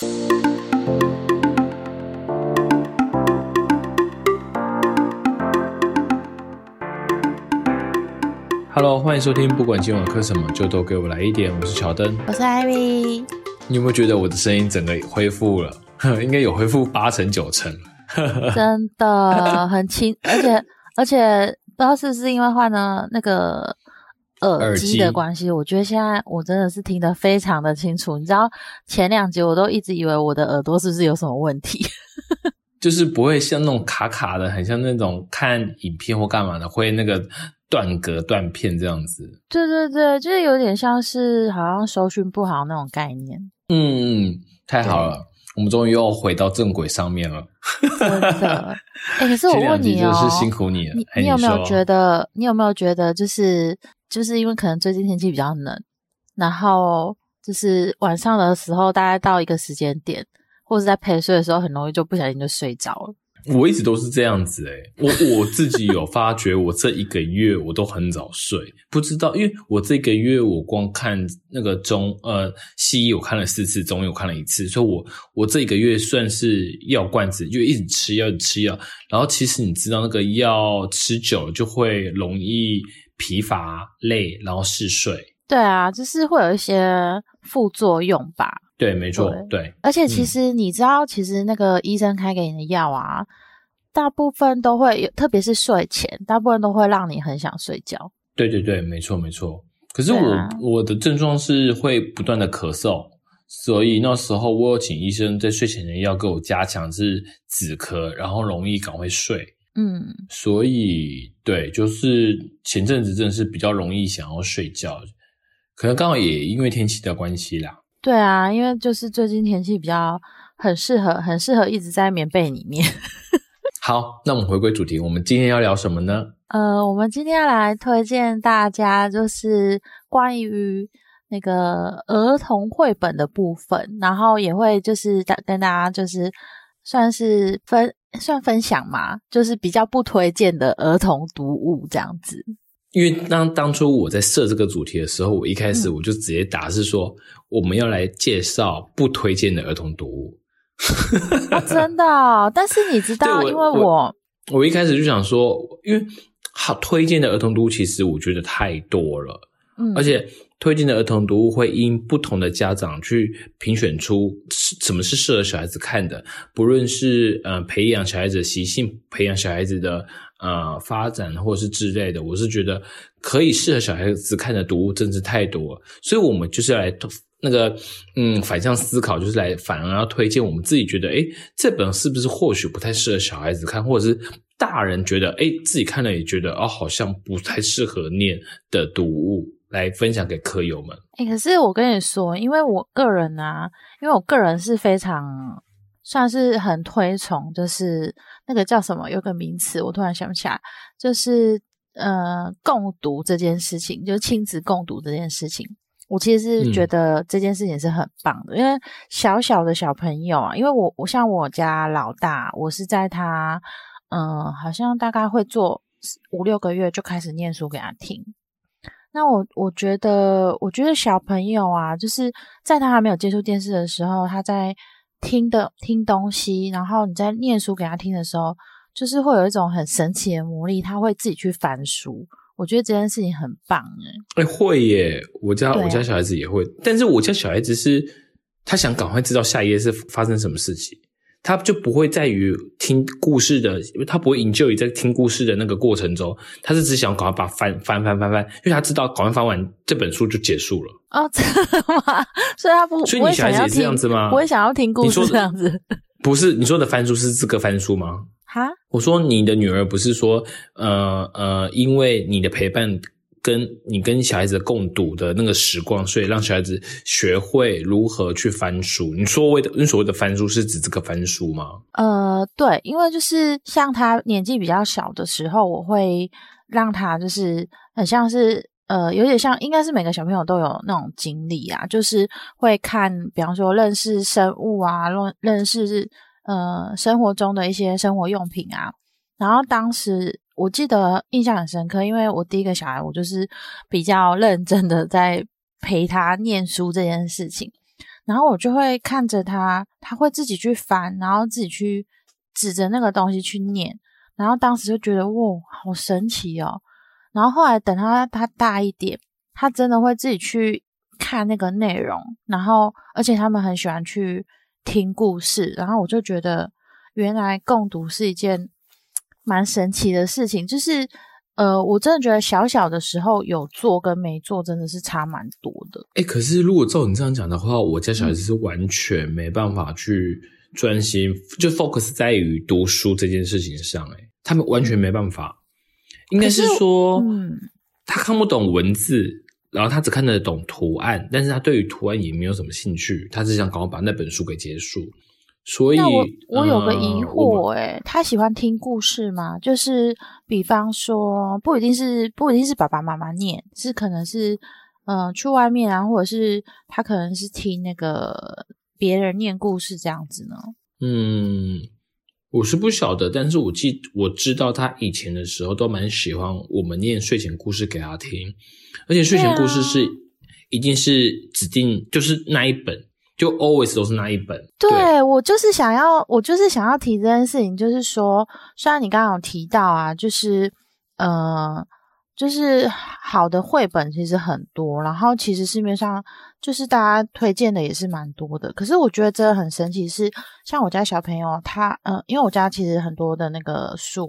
Hello，欢迎收听，不管今晚课什么，就都给我来一点。我是乔登，我是艾米。你有没有觉得我的声音整个恢复了？应该有恢复八成九成。真的很轻，而且而且不知道是不是因为换了那个耳机的关系，我觉得现在我真的是听得非常的清楚。你知道前两集我都一直以为我的耳朵是不是有什么问题？就是不会像那种卡卡的，很像那种看影片或干嘛的，会那个。断格断片这样子，对对对，就是有点像是好像收讯不好那种概念。嗯嗯，太好了，我们终于又回到正轨上面了。真的，哎，可是我问你哦，是辛苦你了。你你有没有觉得？你有没有觉得，就是就是因为可能最近天气比较冷，然后就是晚上的时候，大概到一个时间点，或者在陪睡的时候，很容易就不小心就睡着了。我一直都是这样子诶我我自己有发觉，我这一个月我都很早睡，不知道，因为我这个月我光看那个中呃西医我看了四次，中医我看了一次，所以我我这一个月算是药罐子，就一直吃药吃药，然后其实你知道那个药吃久了就会容易疲乏累，然后嗜睡。对啊，就是会有一些副作用吧。对，没错，对。而且其实你知道，其实那个医生开给你的药啊，大部分都会有，特别是睡前，大部分都会让你很想睡觉。对对对，没错没错。可是我我的症状是会不断的咳嗽，所以那时候我有请医生在睡前的药给我加强是止咳，然后容易赶快睡。嗯，所以对，就是前阵子真的是比较容易想要睡觉，可能刚好也因为天气的关系啦。对啊，因为就是最近天气比较很适合，很适合一直在棉被里面。好，那我们回归主题，我们今天要聊什么呢？呃，我们今天要来推荐大家就是关于那个儿童绘本的部分，然后也会就是跟大家就是算是分算分享嘛，就是比较不推荐的儿童读物这样子。因为当当初我在设这个主题的时候，我一开始我就直接打是说我们要来介绍不推荐的儿童读物。真的，但是你知 道，因为我我一开始就想说，因为好推荐的儿童读物其实我觉得太多了，嗯，而且推荐的儿童读物会因不同的家长去评选出什么是适合小孩子看的，不论是呃培养小孩子的习性，培养小孩子的。呃，发展或者是之类的，我是觉得可以适合小孩子看的读物，真是太多。所以，我们就是来那个，嗯，反向思考，就是来反而要推荐我们自己觉得，诶这本是不是或许不太适合小孩子看，或者是大人觉得，诶自己看了也觉得，哦，好像不太适合念的读物，来分享给科友们。诶可是我跟你说，因为我个人啊，因为我个人是非常。算是很推崇，就是那个叫什么，有个名词我突然想不起来，就是呃共读这件事情，就是亲子共读这件事情，我其实是觉得这件事情是很棒的，因为小小的小朋友啊，因为我我像我家老大，我是在他嗯好像大概会做五六个月就开始念书给他听，那我我觉得我觉得小朋友啊，就是在他还没有接触电视的时候，他在。听的听东西，然后你在念书给他听的时候，就是会有一种很神奇的魔力，他会自己去翻书。我觉得这件事情很棒哎，哎会耶！我家我家小孩子也会，但是我家小孩子是他想赶快知道下一页是发生什么事情。他就不会在于听故事的，他不会营救于在听故事的那个过程中，他是只想赶快把翻翻翻翻翻，因为他知道赶快翻完这本书就结束了。哦，真的吗？所以他不，所以你小孩子也是这样子吗？不会想要听故事这样子？不是，你说的翻书是这个翻书吗？哈，我说你的女儿不是说，呃呃，因为你的陪伴。跟你跟小孩子共读的那个时光，所以让小孩子学会如何去翻书。你所谓的你所谓的翻书是指这个翻书吗？呃，对，因为就是像他年纪比较小的时候，我会让他就是很像是呃，有点像，应该是每个小朋友都有那种经历啊，就是会看，比方说认识生物啊，认认识呃生活中的一些生活用品啊，然后当时。我记得印象很深刻，因为我第一个小孩，我就是比较认真的在陪他念书这件事情。然后我就会看着他，他会自己去翻，然后自己去指着那个东西去念，然后当时就觉得哇，好神奇哦。然后后来等他他大一点，他真的会自己去看那个内容，然后而且他们很喜欢去听故事，然后我就觉得原来共读是一件蛮神奇的事情，就是。呃，我真的觉得小小的时候有做跟没做真的是差蛮多的。哎，可是如果照你这样讲的话，我家小孩子是完全没办法去专心，就 focus 在于读书这件事情上。哎，他们完全没办法。应该是说，嗯，他看不懂文字，然后他只看得懂图案，但是他对于图案也没有什么兴趣，他只想赶快把那本书给结束。所以，我我有个疑惑，哎，他喜欢听故事吗？就是比方说，不一定是不一定是爸爸妈妈念，是可能是嗯去外面啊，或者是他可能是听那个别人念故事这样子呢？嗯，我是不晓得，但是我记我知道他以前的时候都蛮喜欢我们念睡前故事给他听，而且睡前故事是一定是指定就是那一本。就 always 都是那一本。对我就是想要，我就是想要提这件事情，就是说，虽然你刚刚有提到啊，就是，呃，就是好的绘本其实很多，然后其实市面上就是大家推荐的也是蛮多的。可是我觉得真的很神奇，是像我家小朋友他，呃，因为我家其实很多的那个书，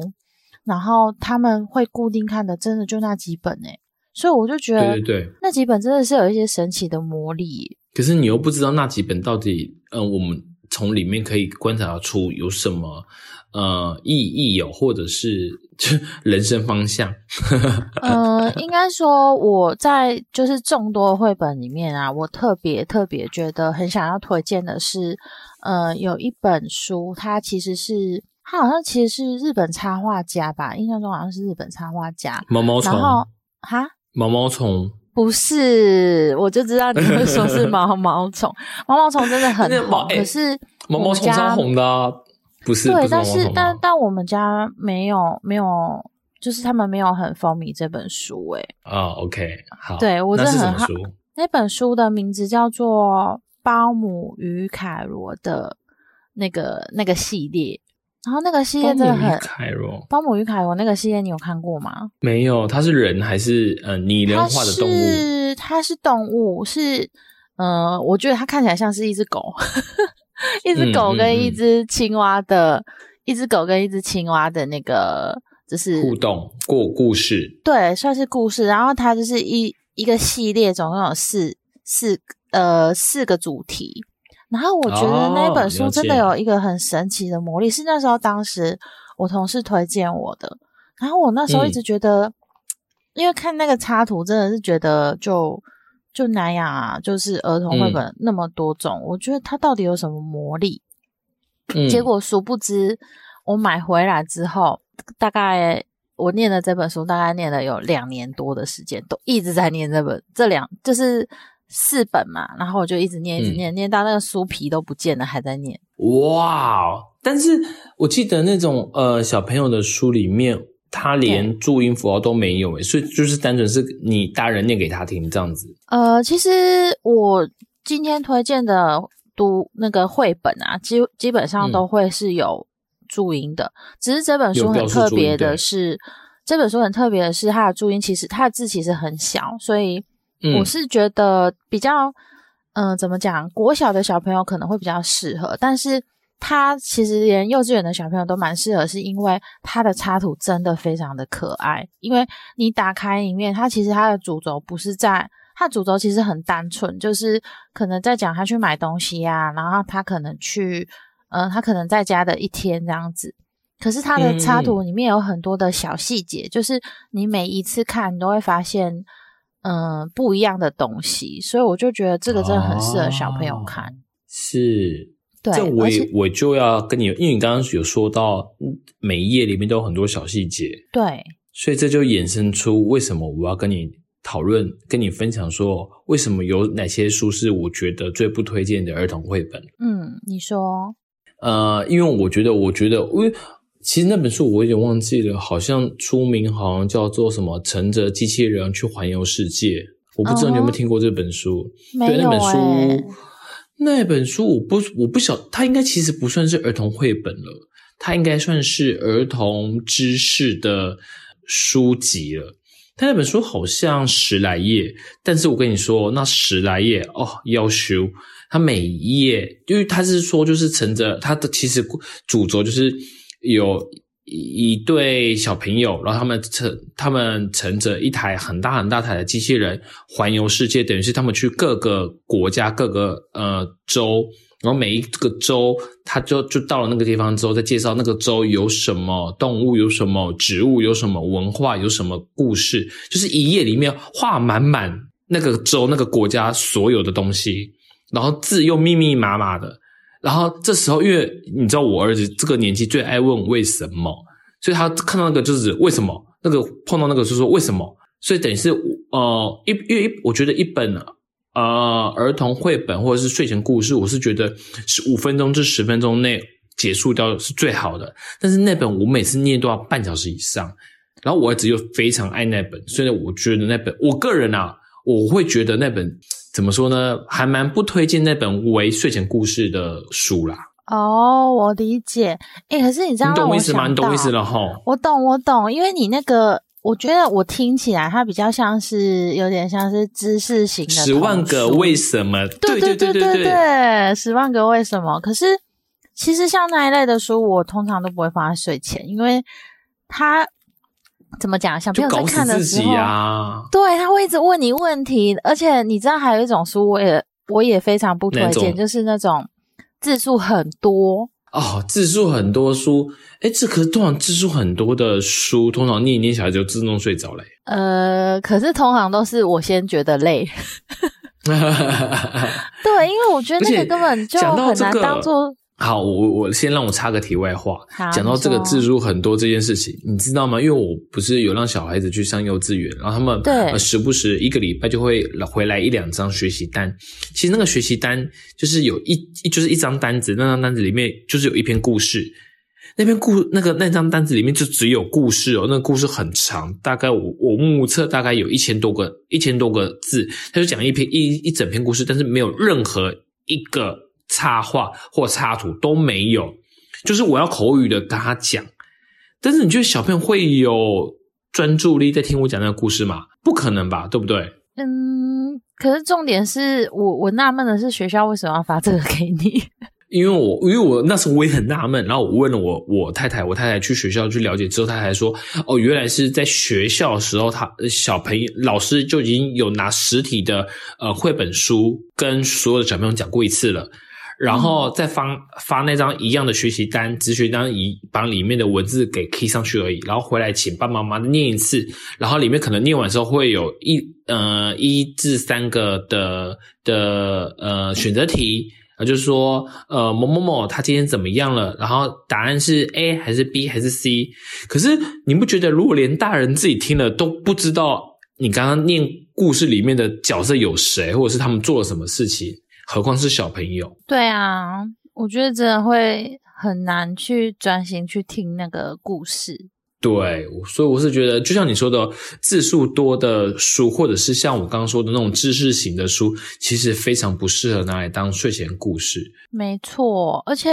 然后他们会固定看的，真的就那几本诶，所以我就觉得，对对对，那几本真的是有一些神奇的魔力。可是你又不知道那几本到底，嗯，我们从里面可以观察出有什么呃意义有，或者是 就人生方向。呃，应该说我在就是众多绘本里面啊，我特别特别觉得很想要推荐的是，呃，有一本书，它其实是它好像其实是日本插画家吧，印象中好像是日本插画家毛毛虫，然后哈毛毛虫。不是，我就知道你会说是 毛毛虫。毛毛虫真的很红，可是毛毛虫超红的，不是？对，但是但但我们家没有没有，就是他们没有很风靡这本书。哎，啊，OK，好，对我真的很好。那本书的名字叫做《包姆与凯罗》的那个那个系列。然后那个系列真的很《凯罗包姆与凯罗》那个系列，你有看过吗？没有，它是人还是呃拟人化的动物？是它是动物，是呃，我觉得它看起来像是一只狗，一只狗跟一只青蛙的，一只狗跟一只青蛙的那个就是互动过故事，对，算是故事。然后它就是一一个系列，总共有四四呃四个主题。然后我觉得那本书真的有一个很神奇的魔力，是那时候当时我同事推荐我的。然后我那时候一直觉得，因为看那个插图，真的是觉得就就那样啊，就是儿童绘本那么多种，我觉得它到底有什么魔力？结果殊不知，我买回来之后，大概我念的这本书，大概念了有两年多的时间，都一直在念这本，这两就是。四本嘛，然后我就一直念，一直念，念到那个书皮都不见了，还在念。哇！但是我记得那种呃小朋友的书里面，他连注音符号都没有诶，所以就是单纯是你大人念给他听这样子。呃，其实我今天推荐的读那个绘本啊，基基本上都会是有注音的，只是这本书很特别的是，这本书很特别的是它的注音其实它的字其实很小，所以。我是觉得比较，嗯，怎么讲？国小的小朋友可能会比较适合，但是他其实连幼稚园的小朋友都蛮适合，是因为他的插图真的非常的可爱。因为你打开里面，它其实它的主轴不是在，它主轴其实很单纯，就是可能在讲他去买东西呀，然后他可能去，嗯，他可能在家的一天这样子。可是他的插图里面有很多的小细节，就是你每一次看，你都会发现。嗯，不一样的东西，所以我就觉得这个真的很适合小朋友看。是，对，这我我就要跟你，因为你刚刚有说到每一页里面都有很多小细节，对，所以这就衍生出为什么我要跟你讨论、跟你分享，说为什么有哪些书是我觉得最不推荐的儿童绘本。嗯，你说，呃，因为我觉得，我觉得，因为。其实那本书我有点忘记了，好像书名好像叫做什么“乘着机器人去环游世界”。我不知道你有没有听过这本书？没有。那本书那本书我不我不晓，它应该其实不算是儿童绘本了，它应该算是儿童知识的书籍了。它那本书好像十来页，但是我跟你说，那十来页哦，要修。它每一页，因为它是说，就是乘着它的其实主轴就是有一对小朋友，然后他们乘他们乘着一台很大很大台的机器人环游世界，等于是他们去各个国家各个呃州，然后每一个州，他就就到了那个地方之后，再介绍那个州有什么动物，有什么植物，有什么文化，有什么故事，就是一页里面画满满那个州那个国家所有的东西。然后字又密密麻麻的，然后这时候因为你知道我儿子这个年纪最爱问为什么，所以他看到那个就是为什么，那个碰到那个就说为什么，所以等于是呃一因为我觉得一本呃儿童绘本或者是睡前故事，我是觉得是五分钟至十分钟内结束掉是最好的，但是那本我每次念都要半小时以上，然后我儿子又非常爱那本，所以我觉得那本我个人啊我会觉得那本。怎么说呢？还蛮不推荐那本为睡前故事的书啦。哦，我理解。哎，可是你知道，你懂我意思吗？你懂意思了哈。我懂，我懂。因为你那个，我觉得我听起来它比较像是有点像是知识型的。十万个为什么？对对对对对，十万个为什么？可是其实像那一类的书，我通常都不会放在睡前，因为它。怎么讲？小朋友在看的时候，对他会一直问你问题，而且你知道还有一种书，我也我也非常不推荐，就是那种字数很多哦，字数很多书，哎，这可是通常字数很多的书，通常念一念小孩就自动睡着嘞。呃，可是通常都是我先觉得累，对，因为我觉得那个根本就很难当做。好，我我先让我插个题外话，讲到这个字数很多这件事情，你知道吗？因为我不是有让小孩子去上幼稚园，然后他们对时不时一个礼拜就会回来一两张学习单。其实那个学习单就是有一就是一张单子，那张单子里面就是有一篇故事，那篇故那个那张单子里面就只有故事哦，那个故事很长，大概我我目测大概有一千多个一千多个字，他就讲一篇一一整篇故事，但是没有任何一个。插画或插图都没有，就是我要口语的跟他讲。但是你觉得小朋友会有专注力在听我讲那个故事吗？不可能吧，对不对？嗯，可是重点是我我纳闷的是学校为什么要发这个给你？因为我因为我那时候我也很纳闷，然后我问了我我太太，我太太去学校去了解之后，她才说哦，原来是在学校的时候，他小朋友老师就已经有拿实体的呃绘本书跟所有的小朋友讲过一次了。然后再发发那张一样的学习单，只学单一把里面的文字给 key 上去而已。然后回来请爸爸妈妈念一次，然后里面可能念完之后会有一呃一至三个的的呃选择题啊，就是说呃某某某他今天怎么样了？然后答案是 A 还是 B 还是 C？可是你不觉得如果连大人自己听了都不知道你刚刚念故事里面的角色有谁，或者是他们做了什么事情？何况是小朋友？对啊，我觉得真的会很难去专心去听那个故事。对，所以我是觉得，就像你说的，字数多的书，或者是像我刚刚说的那种知识型的书，其实非常不适合拿来当睡前故事。没错，而且，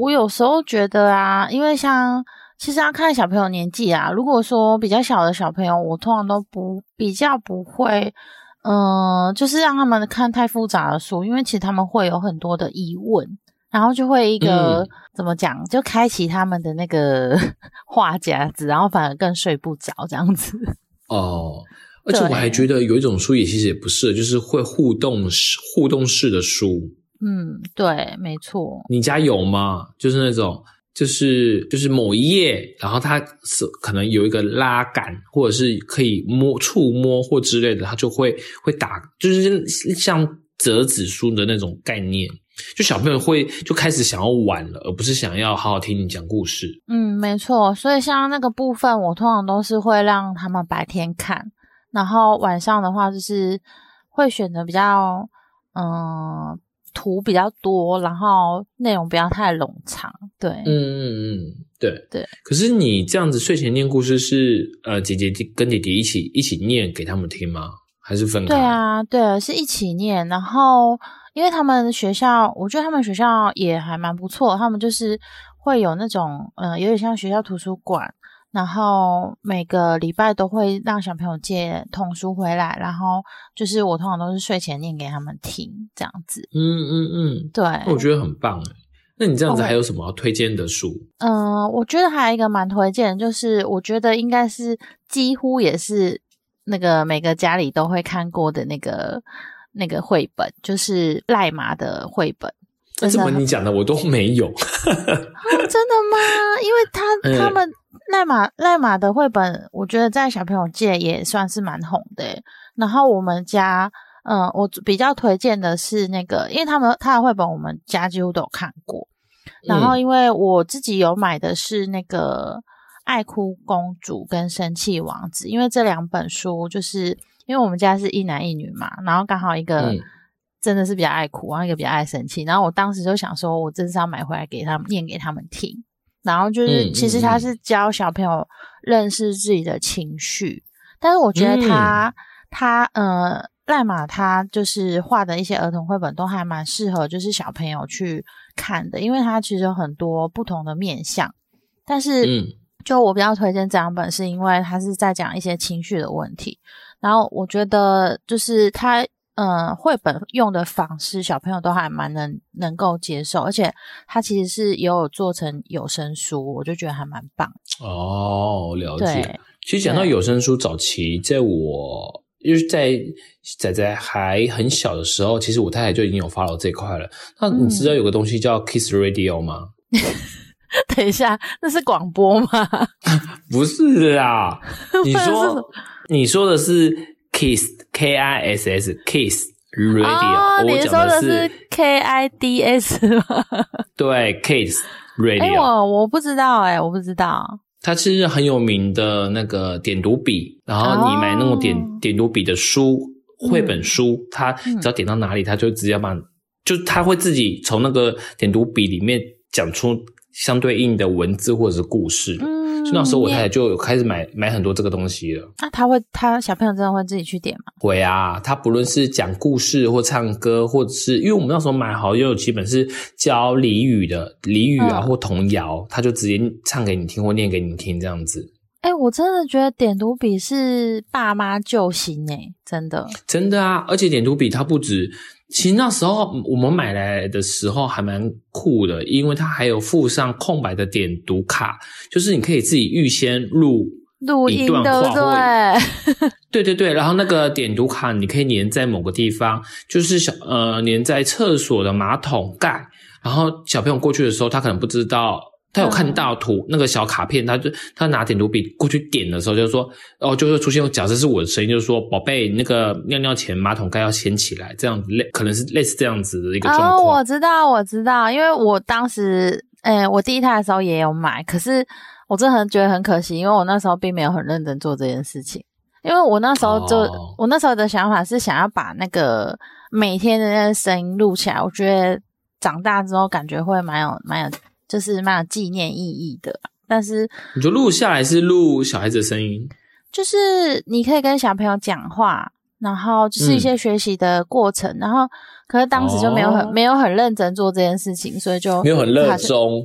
我有时候觉得啊，因为像其实要看小朋友年纪啊，如果说比较小的小朋友，我通常都不比较不会。嗯，就是让他们看太复杂的书，因为其实他们会有很多的疑问，然后就会一个怎么讲，就开启他们的那个 话匣子，然后反而更睡不着这样子。哦，而且我还觉得有一种书也其实也不是，就是会互动式互动式的书。嗯，对，没错。你家有吗？就是那种。就是就是某一页，然后它是可能有一个拉杆，或者是可以摸触摸或之类的，它就会会打，就是像折纸书的那种概念，就小朋友会就开始想要玩了，而不是想要好好听你讲故事。嗯，没错。所以像那个部分，我通常都是会让他们白天看，然后晚上的话就是会选择比较嗯。图比较多，然后内容不要太冗长，对，嗯嗯嗯，对对。可是你这样子睡前念故事是呃姐姐跟弟弟一起一起念给他们听吗？还是分开？对啊，对，是一起念。然后因为他们学校，我觉得他们学校也还蛮不错，他们就是会有那种，嗯，有点像学校图书馆，然后每个礼拜都会让小朋友借童书回来，然后就是我通常都是睡前念给他们听，这样子。嗯嗯嗯，对，我觉得很棒哎。那你这样子还有什么要推荐的书？嗯，我觉得还有一个蛮推荐，就是我觉得应该是几乎也是那个每个家里都会看过的那个那个绘本，就是赖马的绘本。那怎么你讲的我都没有？真的吗？因为他 他们赖马赖马的绘本，我觉得在小朋友界也算是蛮红的。然后我们家。嗯，我比较推荐的是那个，因为他们他的绘本我们家几乎都有看过。然后，因为我自己有买的是那个《爱哭公主》跟《生气王子》，因为这两本书就是因为我们家是一男一女嘛，然后刚好一个真的是比较爱哭，然后一个比较爱生气。然后我当时就想说，我真是要买回来给他们念给他们听。然后就是，其实他是教小朋友认识自己的情绪，但是我觉得他他呃。赖马他就是画的一些儿童绘本都还蛮适合，就是小朋友去看的，因为他其实有很多不同的面相。但是，嗯，就我比较推荐这两本，是因为他是在讲一些情绪的问题。然后我觉得就是他，嗯，绘本用的方式，小朋友都还蛮能能够接受，而且它其实是也有做成有声书，我就觉得还蛮棒。哦，了解。其实讲到有声书，早期在我。就是在仔仔还很小的时候，其实我太太就已经有发了这块了。那你知道有个东西叫 Kiss Radio 吗？等一下，那是广播吗？不是啦，你 说你说的是 Kiss K I S S Kiss Radio，我讲的是 K I D S 吗？对，Kiss Radio。哎，我我不知道，哎，我不知道。它是很有名的那个点读笔，然后你买那种点点读笔的书，绘本书，它只要点到哪里，它就直接把，就它会自己从那个点读笔里面讲出相对应的文字或者是故事。那时候我太太就有开始买买很多这个东西了。那他会，他小朋友真的会自己去点吗？会啊，他不论是讲故事或唱歌，或者是因为我们那时候买好又有几本是教俚语的俚语啊或童谣，他就直接唱给你听或念给你听这样子。哎，我真的觉得点读笔是爸妈救星哎，真的，真的啊！而且点读笔它不止。其实那时候我们买来的时候还蛮酷的，因为它还有附上空白的点读卡，就是你可以自己预先录录一段话，对 对对，然后那个点读卡你可以粘在某个地方，就是小呃粘在厕所的马桶盖，然后小朋友过去的时候，他可能不知道。他有看到图那个小卡片，他就他拿点读笔过去点的时候，就说哦，就会出现假设是我的声音，就是说宝贝，那个尿尿前马桶盖要掀起来，这样子类可能是类似这样子的一个状况。我知道，我知道，因为我当时，诶，我第一胎的时候也有买，可是我真的很觉得很可惜，因为我那时候并没有很认真做这件事情，因为我那时候就我那时候的想法是想要把那个每天的那个声音录起来，我觉得长大之后感觉会蛮有蛮有。就是蛮有纪念意义的，但是你就录下来是录小孩子的声音，就是你可以跟小朋友讲话，然后就是一些学习的过程，然后可是当时就没有很没有很认真做这件事情，所以就没有很热衷，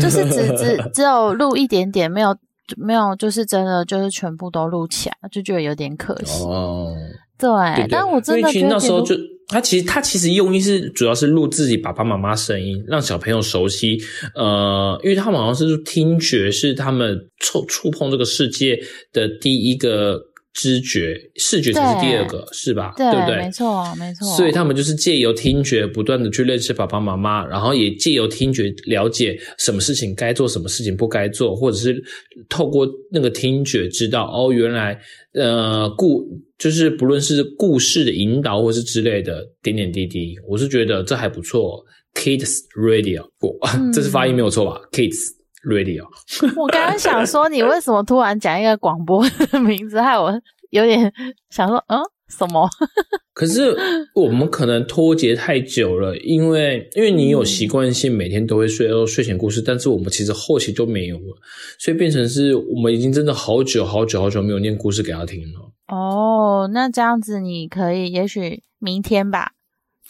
就是只 只只有录一点点，没有没有就是真的就是全部都录起来，就觉得有点可惜。哦，对，但我真的觉得那时候就。他其实他其实用意是主要是录自己爸爸妈妈声音，让小朋友熟悉。呃，因为他们好像是听觉是他们触触碰这个世界的第一个。知觉、视觉才是第二个，是吧？对不对？没错，没错。所以他们就是借由听觉不断的去认识爸爸妈妈，然后也借由听觉了解什么事情该做，什么事情不该做，或者是透过那个听觉知道哦，原来呃故就是不论是故事的引导，或是之类的点点滴滴，我是觉得这还不错。Kids Radio，这是发音没有错吧？Kids。Radio，我刚刚想说，你为什么突然讲一个广播的名字，害我有点想说，嗯，什么？可是我们可能脱节太久了，因为因为你有习惯性每天都会睡哦睡前故事，但是我们其实后期就没有了，所以变成是我们已经真的好久好久好久没有念故事给他听了。哦，那这样子你可以，也许明天吧。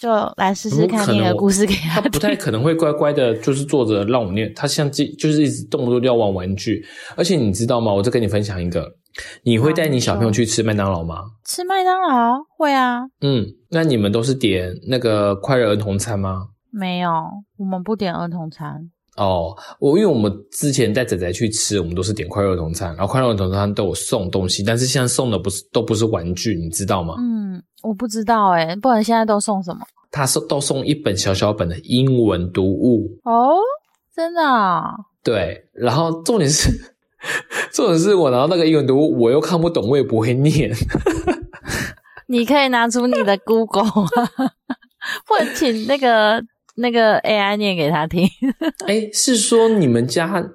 就来试试看念个故事给他。他不太可能会乖乖的，就是坐着让我念。他像这就是一直动不动就要玩玩具。而且你知道吗？我再跟你分享一个，你会带你小朋友去吃麦当劳吗？吃麦当劳会啊。嗯，那你们都是点那个快乐儿童餐吗？没有，我们不点儿童餐。哦，我因为我们之前带仔仔去吃，我们都是点快乐儿童餐，然后快乐儿童餐都有送东西，但是现在送的不是都不是玩具，你知道吗？嗯，我不知道哎，不然现在都送什么？他送都送一本小小本的英文读物哦，真的？对，然后重点是，重点是我拿到那个英文读物，我又看不懂，我也不会念。你可以拿出你的 Google，或者请那个。那个 AI 念给他听。哎，是说你们家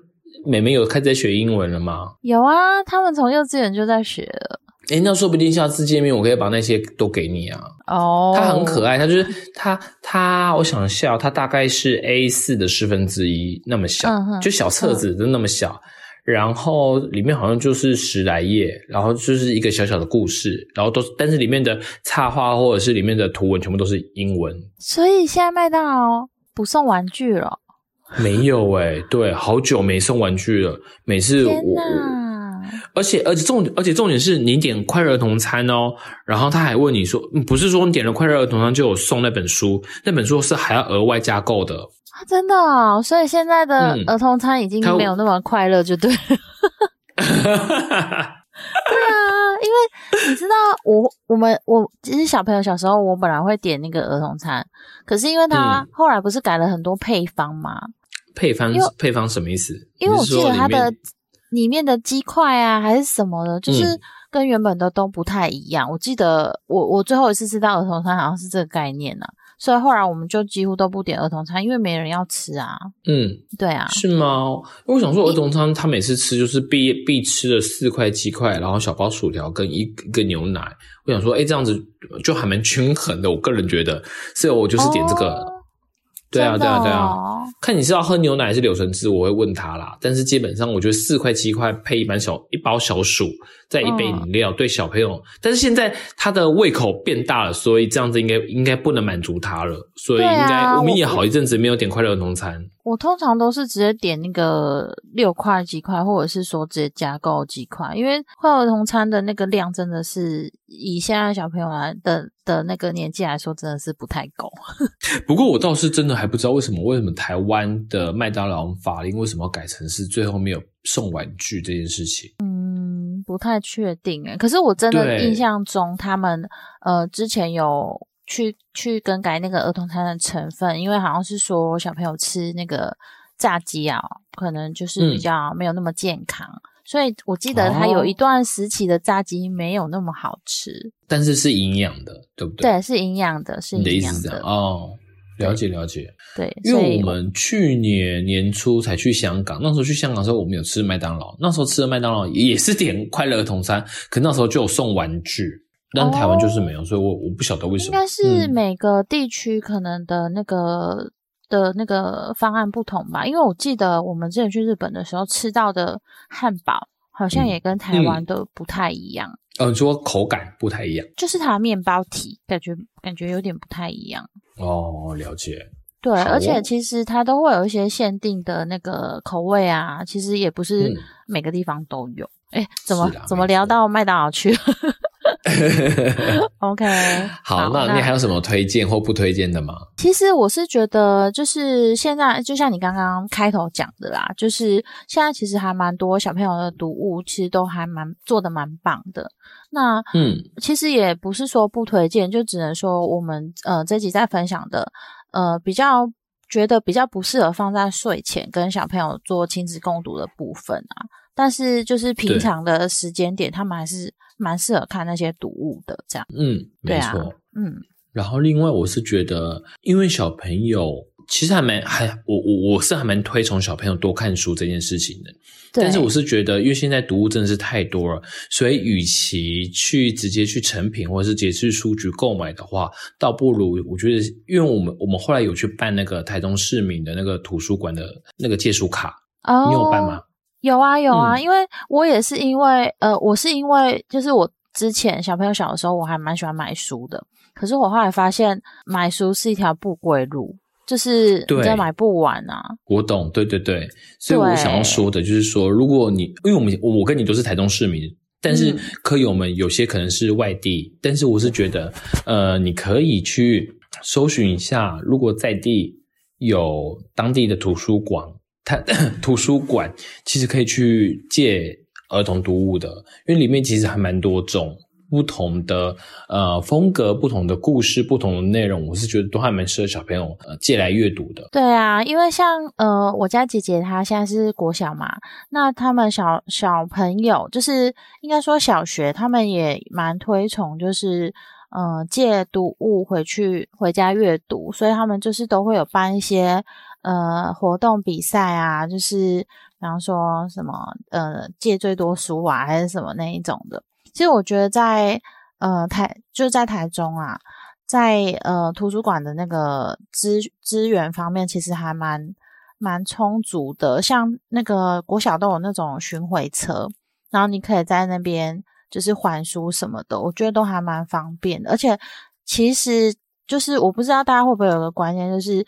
妹妹有开始学英文了吗？有啊，他们从幼稚园就在学了。哎，那说不定下次见面，我可以把那些都给你啊。哦，他很可爱，他就是他他，我想笑，他大概是 A 四的四分之一那么小，就小册子就那么小。然后里面好像就是十来页，然后就是一个小小的故事，然后都但是里面的插画或者是里面的图文全部都是英文。所以现在麦当劳不送玩具了？没有哎，对，好久没送玩具了。每次我，而且而且重而且重点是你点快乐儿童餐哦，然后他还问你说，不是说你点了快乐儿童餐就有送那本书，那本书是还要额外加购的。真的，所以现在的儿童餐已经没有那么快乐，就对。对啊，因为你知道，我我们我其实小朋友小时候，我本来会点那个儿童餐，可是因为他后来不是改了很多配方吗？配方配方什么意思？因为我记得他的里面的鸡块啊，还是什么的，就是跟原本的都不太一样。我记得我我最后一次吃到儿童餐，好像是这个概念呢。所以后来我们就几乎都不点儿童餐，因为没人要吃啊。嗯，对啊，是吗？我想说儿童餐，他每次吃就是必必吃的四块鸡块，然后小包薯条跟一个牛奶。我想说，哎，这样子就还蛮均衡的。我个人觉得，所以我就是点这个。对啊，对啊，对啊。看你是要喝牛奶还是柳橙汁，我会问他啦。但是基本上，我觉得四块七块配一般小一包小薯，再一杯饮料，对小朋友。但是现在他的胃口变大了，所以这样子应该应该不能满足他了。所以应该我们也好一阵子没有点快乐儿童餐。我通常都是直接点那个六块几块，或者是说直接加购几块，因为快乐儿童餐的那个量真的是以现在小朋友来的的那个年纪来说，真的是不太够。不过我倒是真的还不知道为什么，为什么台湾的麦当劳法令为什么要改成是最后没有送玩具这件事情？嗯，不太确定诶。可是我真的印象中，他们呃之前有。去去更改那个儿童餐的成分，因为好像是说小朋友吃那个炸鸡啊，可能就是比较没有那么健康，所以我记得他有一段时期的炸鸡没有那么好吃，但是是营养的，对不对？对，是营养的，是营养的哦。了解了解，对，因为我们去年年初才去香港，那时候去香港的时候，我们有吃麦当劳，那时候吃的麦当劳也是点快乐儿童餐，可那时候就有送玩具。但台湾就是没有，所以我我不晓得为什么。应该是每个地区可能的那个的那个方案不同吧。因为我记得我们之前去日本的时候吃到的汉堡，好像也跟台湾的不太一样。嗯，说口感不太一样，就是它的面包体感觉感觉有点不太一样。哦，了解。对，而且其实它都会有一些限定的那个口味啊，其实也不是每个地方都有。哎，怎么怎么聊到麦当劳去了？OK，好，那你还有什么推荐或不推荐的吗？其实我是觉得，就是现在就像你刚刚开头讲的啦，就是现在其实还蛮多小朋友的读物，其实都还蛮做的蛮棒的。那嗯，其实也不是说不推荐，就只能说我们呃这集在分享的呃比较觉得比较不适合放在睡前跟小朋友做亲子共读的部分啊。但是就是平常的时间点，他们还是蛮适合看那些读物的，这样。嗯，没错。嗯，然后另外我是觉得，因为小朋友其实还蛮还我我我是还蛮推崇小朋友多看书这件事情的。但是我是觉得，因为现在读物真的是太多了，所以与其去直接去成品或者是直接去书局购买的话，倒不如我觉得，因为我们我们后来有去办那个台中市民的那个图书馆的那个借书卡，你有办吗？有啊有啊，因为我也是因为呃，我是因为就是我之前小朋友小的时候，我还蛮喜欢买书的。可是我后来发现，买书是一条不归路，就是你买不完啊。我懂，对对对，所以我想要说的就是说，如果你因为我们我跟你都是台中市民，但是科友们有些可能是外地，但是我是觉得，呃，你可以去搜寻一下，如果在地有当地的图书馆，它 图书馆其实可以去借儿童读物的，因为里面其实还蛮多种。不同的呃风格，不同的故事，不同的内容，我是觉得都还蛮适合小朋友呃借来阅读的。对啊，因为像呃我家姐姐她现在是国小嘛，那他们小小朋友就是应该说小学，他们也蛮推崇就是呃借读物回去回家阅读，所以他们就是都会有办一些呃活动比赛啊，就是比方说什么呃借最多书啊，还是什么那一种的。其实我觉得在呃台就在台中啊，在呃图书馆的那个资资源方面，其实还蛮蛮充足的。像那个国小都有那种巡回车，然后你可以在那边就是还书什么的，我觉得都还蛮方便的。而且其实就是我不知道大家会不会有个观念，就是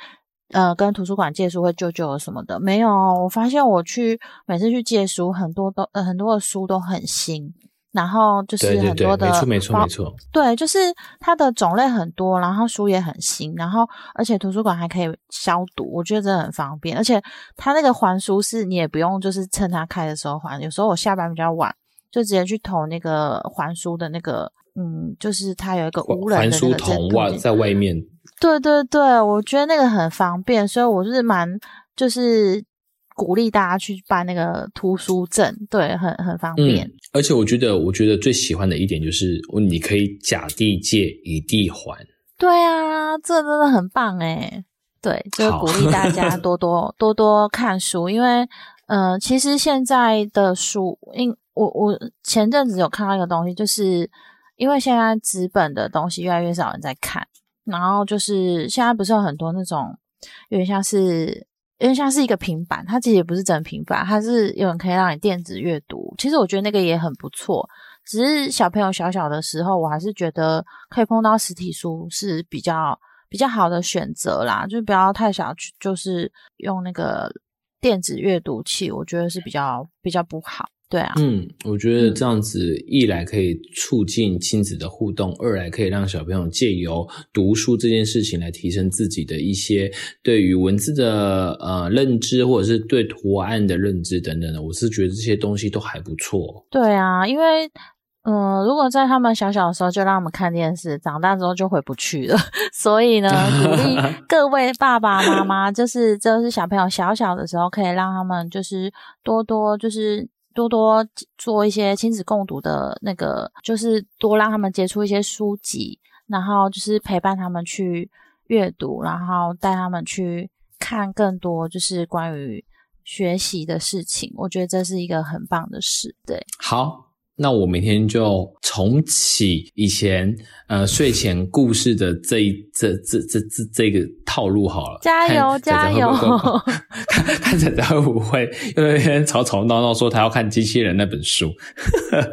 呃跟图书馆借书会旧旧什么的，没有。我发现我去每次去借书，很多都呃很多的书都很新。然后就是很多的，没错没错没错，对，就是它的种类很多，然后书也很新，然后而且图书馆还可以消毒，我觉得真的很方便。而且它那个还书是你也不用就是趁它开的时候还，有时候我下班比较晚，就直接去投那个还书的那个，嗯，就是它有一个无人的那个桶外在外面。对对对，我觉得那个很方便，所以我是蛮就是。鼓励大家去办那个图书证，对，很很方便。而且我觉得，我觉得最喜欢的一点就是，你可以假地借，以地还。对啊，这真的很棒哎。对，就鼓励大家 多多多多看书，因为，呃，其实现在的书，因我我前阵子有看到一个东西，就是因为现在纸本的东西越来越少人在看，然后就是现在不是有很多那种有点像是。因为像是一个平板，它其实也不是真平板，它是有人可以让你电子阅读。其实我觉得那个也很不错，只是小朋友小小的时候，我还是觉得可以碰到实体书是比较比较好的选择啦，就不要太小，就是用那个电子阅读器，我觉得是比较比较不好。对啊，嗯，我觉得这样子一来可以促进亲子的互动，二来可以让小朋友借由读书这件事情来提升自己的一些对于文字的呃认知，或者是对图案的认知等等的。我是觉得这些东西都还不错。对啊，因为嗯，如果在他们小小的时候就让他们看电视，长大之后就回不去了。所以呢，鼓励 各位爸爸妈妈，就是就是小朋友小小的时候，可以让他们就是多多就是。多多做一些亲子共读的那个，就是多让他们接触一些书籍，然后就是陪伴他们去阅读，然后带他们去看更多就是关于学习的事情。我觉得这是一个很棒的事。对，好。那我明天就重启以前呃睡前故事的这一这这这这这个套路好了，加油加油！看看仔仔会不会 因为天吵吵闹闹说他要看机器人那本书？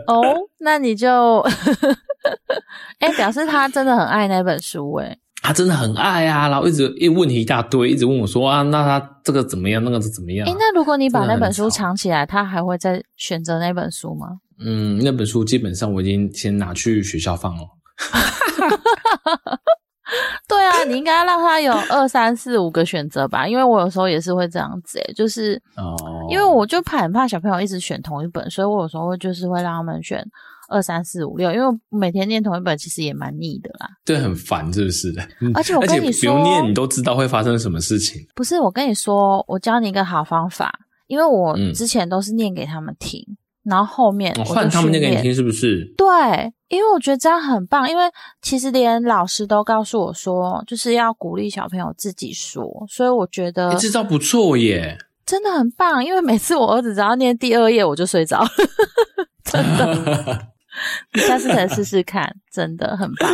哦，那你就 哎表示他真的很爱那本书哎，他真的很爱啊，然后一直一问题一大堆，一直问我说啊，那他这个怎么样，那个是怎么样？哎，那如果你把那本书藏起来，他还会再选择那本书吗？嗯，那本书基本上我已经先拿去学校放了。对啊，你应该让他有二三四五个选择吧，因为我有时候也是会这样子，诶就是哦，因为我就怕很怕小朋友一直选同一本，所以我有时候就是会让他们选二三四五六，因为每天念同一本其实也蛮腻的啦。对，很烦，是不是？而且我跟你说，不用念，你都知道会发生什么事情。不是，我跟你说，我教你一个好方法，因为我之前都是念给他们听。然后后面换他们念给你听是不是？对，因为我觉得这样很棒，因为其实连老师都告诉我说，就是要鼓励小朋友自己说，所以我觉得这招不错耶，真的很棒。因为每次我儿子只要念第二页，我就睡着了，真的。下次可以试试看，真的很棒。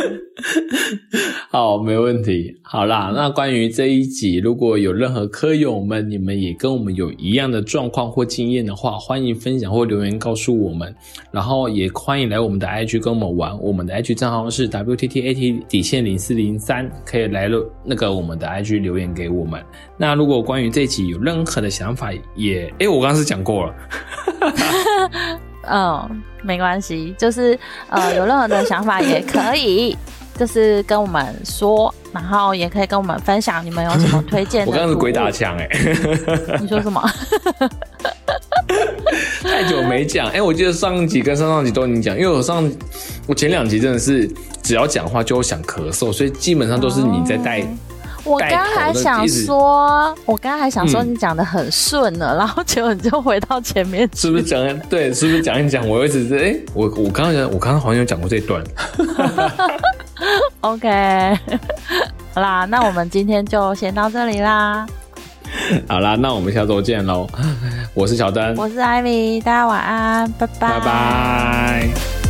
好，没问题。好啦，那关于这一集，如果有任何科友们，你们也跟我们有一样的状况或经验的话，欢迎分享或留言告诉我们。然后也欢迎来我们的 IG 跟我们玩，我们的 IG 账号是 WTTAT 底线零四零三，可以来了那个我们的 IG 留言给我们。那如果关于这集有任何的想法，也诶，我刚刚是讲过了。嗯，没关系，就是呃，有任何的想法也可以，就是跟我们说，然后也可以跟我们分享你们有什么推荐。我刚刚是鬼打墙哎，你说什么？太久没讲哎，我记得上一集跟上上集都你讲，因为我上我前两集真的是只要讲话就想咳嗽，所以基本上都是你在带。我刚还想说，我刚还想说你讲的很顺呢，然后结果你就回到前面，是不是讲对？是不是讲一讲？我一直是哎，我我刚刚讲，我刚刚好像有讲过这段。OK，好啦，那我们今天就先到这里啦。好啦，那我们下周见喽。我是小丹，我是艾米，大家晚安，拜拜，拜拜。